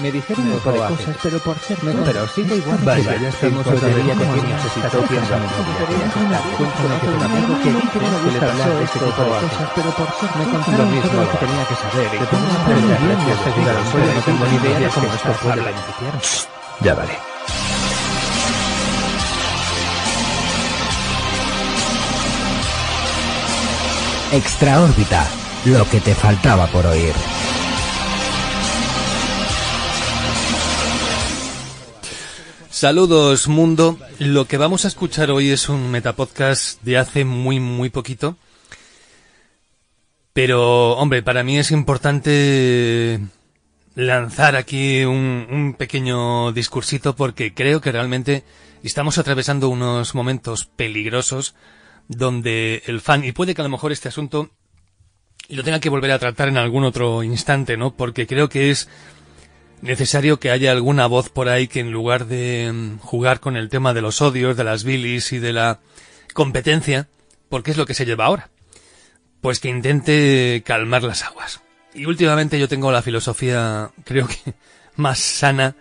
Me dijeron un poco de cosas, pero por ser no, pero sigue igual. Vaya, ya estamos otra vez como niños. Cuéntame que un amigo que dice que no que le gusta pasó hablar de esto este tipo de todo cosas, pero por ser Me contaron todo lo que tenía que saber. Y Te como pones a aprender aprender bien, gracias no a tengo ni idea de cómo esto puede beneficiar. Ya vale. Extra órbita, lo que te faltaba por oír. Saludos mundo, lo que vamos a escuchar hoy es un metapodcast de hace muy muy poquito. Pero, hombre, para mí es importante lanzar aquí un, un pequeño discursito porque creo que realmente estamos atravesando unos momentos peligrosos donde el fan, y puede que a lo mejor este asunto lo tenga que volver a tratar en algún otro instante, ¿no? Porque creo que es necesario que haya alguna voz por ahí que en lugar de mm, jugar con el tema de los odios, de las bilis y de la competencia, porque es lo que se lleva ahora, pues que intente calmar las aguas. Y últimamente yo tengo la filosofía, creo que más sana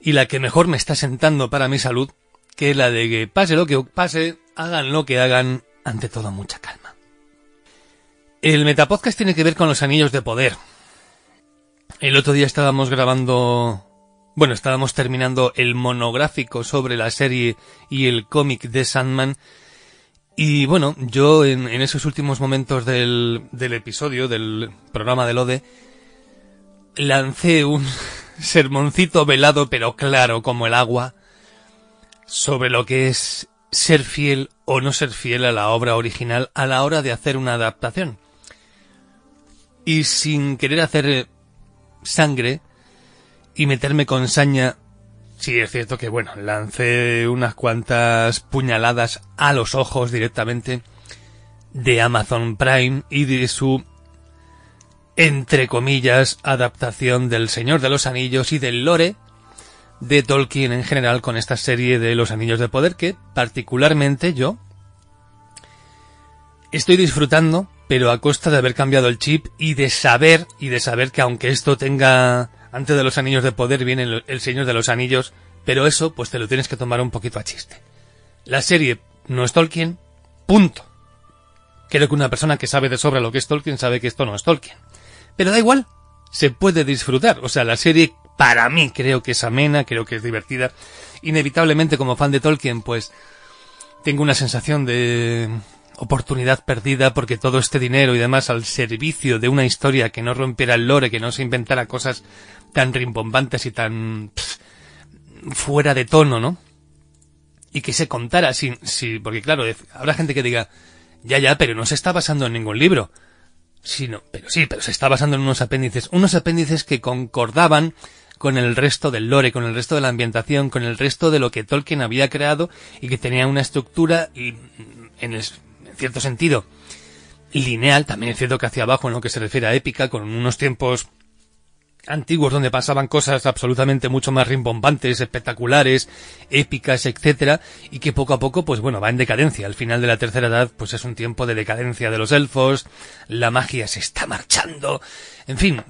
y la que mejor me está sentando para mi salud, que la de que pase lo que pase, hagan lo que hagan, ante todo mucha calma. El metapodcast tiene que ver con los anillos de poder. El otro día estábamos grabando, bueno, estábamos terminando el monográfico sobre la serie y el cómic de Sandman. Y bueno, yo en, esos últimos momentos del, del episodio, del programa del ODE, lancé un sermoncito velado pero claro como el agua sobre lo que es ser fiel o no ser fiel a la obra original a la hora de hacer una adaptación. Y sin querer hacer sangre y meterme con saña, sí es cierto que bueno, lancé unas cuantas puñaladas a los ojos directamente de Amazon Prime y de su entre comillas adaptación del Señor de los Anillos y del lore de Tolkien en general con esta serie de Los Anillos de Poder que particularmente yo estoy disfrutando, pero a costa de haber cambiado el chip y de saber, y de saber que aunque esto tenga, antes de los Anillos de Poder viene el, Señor de los Anillos, pero eso pues te lo tienes que tomar un poquito a chiste. La serie no es Tolkien, punto. Creo que una persona que sabe de sobra lo que es Tolkien sabe que esto no es Tolkien. Pero da igual, se puede disfrutar. O sea, la serie para mí creo que es amena, creo que es divertida. Inevitablemente como fan de Tolkien pues tengo una sensación de oportunidad perdida porque todo este dinero y demás al servicio de una historia que no rompiera el lore, que no se inventara cosas tan rimbombantes y tan pff, fuera de tono, ¿no? Y que se contara sin, sí, porque claro, habrá gente que diga, ya, ya, pero no se está basando en ningún libro. Sí, no, pero sí, pero se está basando en unos apéndices, unos apéndices que concordaban con el resto del lore, con el resto de la ambientación, con el resto de lo que Tolkien había creado y que tenía una estructura y en, el, en cierto sentido lineal, también es cierto que hacia abajo en lo que se refiere a épica, con unos tiempos antiguos donde pasaban cosas absolutamente mucho más rimbombantes, espectaculares, épicas, etcétera, y que poco a poco, pues bueno, va en decadencia. Al final de la tercera edad, pues es un tiempo de decadencia de los elfos, la magia se está marchando, en fin,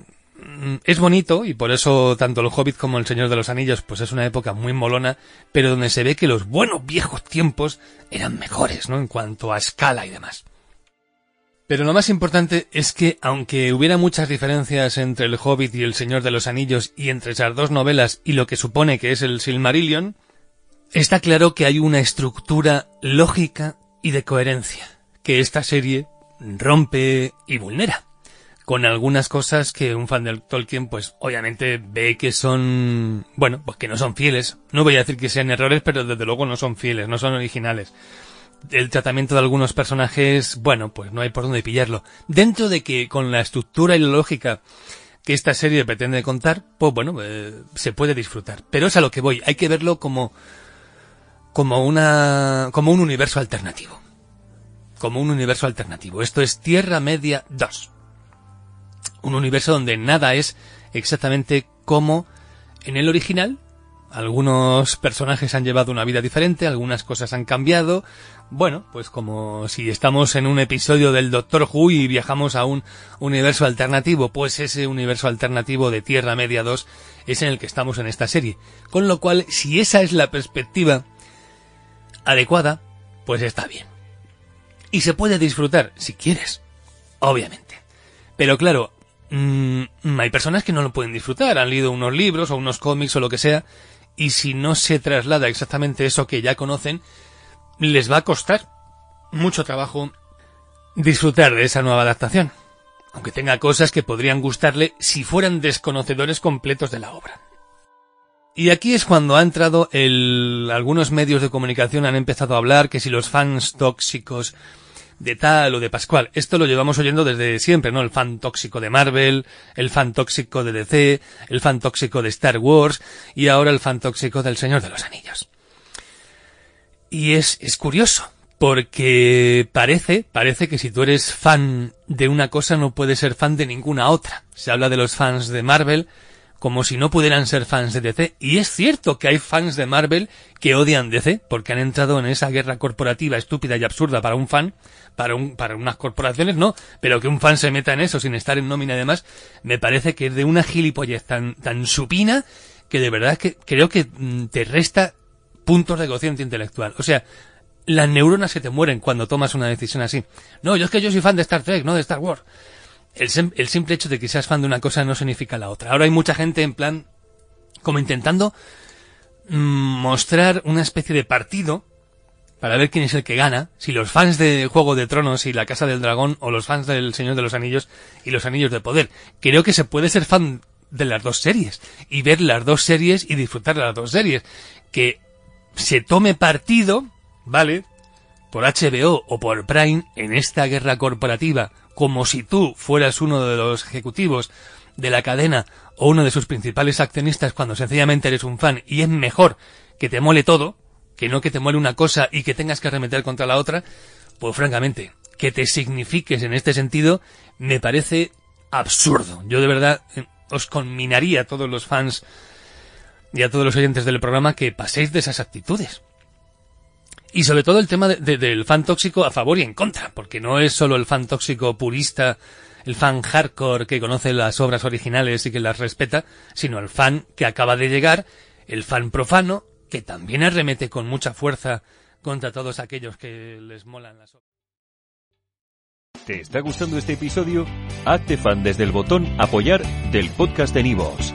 es bonito y por eso tanto el Hobbit como el Señor de los Anillos pues es una época muy molona, pero donde se ve que los buenos viejos tiempos eran mejores, ¿no? En cuanto a escala y demás. Pero lo más importante es que, aunque hubiera muchas diferencias entre el Hobbit y el Señor de los Anillos y entre esas dos novelas y lo que supone que es el Silmarillion, está claro que hay una estructura lógica y de coherencia que esta serie rompe y vulnera. Con algunas cosas que un fan del Tolkien, pues obviamente ve que son, bueno, pues que no son fieles. No voy a decir que sean errores, pero desde luego no son fieles, no son originales el tratamiento de algunos personajes, bueno, pues no hay por dónde pillarlo. Dentro de que con la estructura y la lógica que esta serie pretende contar, pues bueno, eh, se puede disfrutar. Pero es a lo que voy, hay que verlo como, como una, como un universo alternativo. Como un universo alternativo. Esto es Tierra Media 2. Un universo donde nada es exactamente como en el original, algunos personajes han llevado una vida diferente, algunas cosas han cambiado. Bueno, pues como si estamos en un episodio del Doctor Who y viajamos a un universo alternativo, pues ese universo alternativo de Tierra Media 2 es en el que estamos en esta serie. Con lo cual, si esa es la perspectiva adecuada, pues está bien. Y se puede disfrutar, si quieres, obviamente. Pero claro, mmm, hay personas que no lo pueden disfrutar, han leído unos libros o unos cómics o lo que sea, y si no se traslada exactamente eso que ya conocen, les va a costar mucho trabajo disfrutar de esa nueva adaptación, aunque tenga cosas que podrían gustarle si fueran desconocedores completos de la obra. Y aquí es cuando ha entrado el... algunos medios de comunicación han empezado a hablar que si los fans tóxicos de tal o de Pascual. Esto lo llevamos oyendo desde siempre, ¿no? El fan tóxico de Marvel, el fan tóxico de DC, el fan tóxico de Star Wars y ahora el fan tóxico del Señor de los Anillos. Y es, es curioso, porque parece, parece que si tú eres fan de una cosa no puedes ser fan de ninguna otra. Se habla de los fans de Marvel, como si no pudieran ser fans de DC. Y es cierto que hay fans de Marvel que odian DC, porque han entrado en esa guerra corporativa estúpida y absurda para un fan, para, un, para unas corporaciones no, pero que un fan se meta en eso sin estar en nómina y demás, me parece que es de una gilipollez tan, tan supina que de verdad que creo que mm, te resta puntos de cociente intelectual. O sea, las neuronas se te mueren cuando tomas una decisión así. No, yo es que yo soy fan de Star Trek, no de Star Wars el, simple hecho de que seas fan de una cosa no significa la otra. Ahora hay mucha gente en plan, como intentando mm, mostrar una especie de partido para ver quién es el que gana, si los fans de Juego de Tronos y la Casa del Dragón o los fans del Señor de los Anillos y los Anillos de Poder. Creo que se puede ser fan de las dos series y ver las dos series y disfrutar de las dos series. Que se tome partido, ¿vale? Por HBO o por Prime en esta guerra corporativa como si tú fueras uno de los ejecutivos de la cadena o uno de sus principales accionistas cuando sencillamente eres un fan y es mejor que te mole todo, que no que te mole una cosa y que tengas que arremeter contra la otra, pues francamente, que te signifiques en este sentido me parece absurdo. Yo de verdad eh, os conminaría a todos los fans y a todos los oyentes del programa que paséis de esas actitudes. Y sobre todo el tema del fan tóxico a favor y en contra, porque no es solo el fan tóxico purista, el fan hardcore que conoce las obras originales y que las respeta, sino el fan que acaba de llegar, el fan profano, que también arremete con mucha fuerza contra todos aquellos que les molan las obras. ¿Te está gustando este episodio? Hazte fan desde el botón apoyar del podcast de Nivos.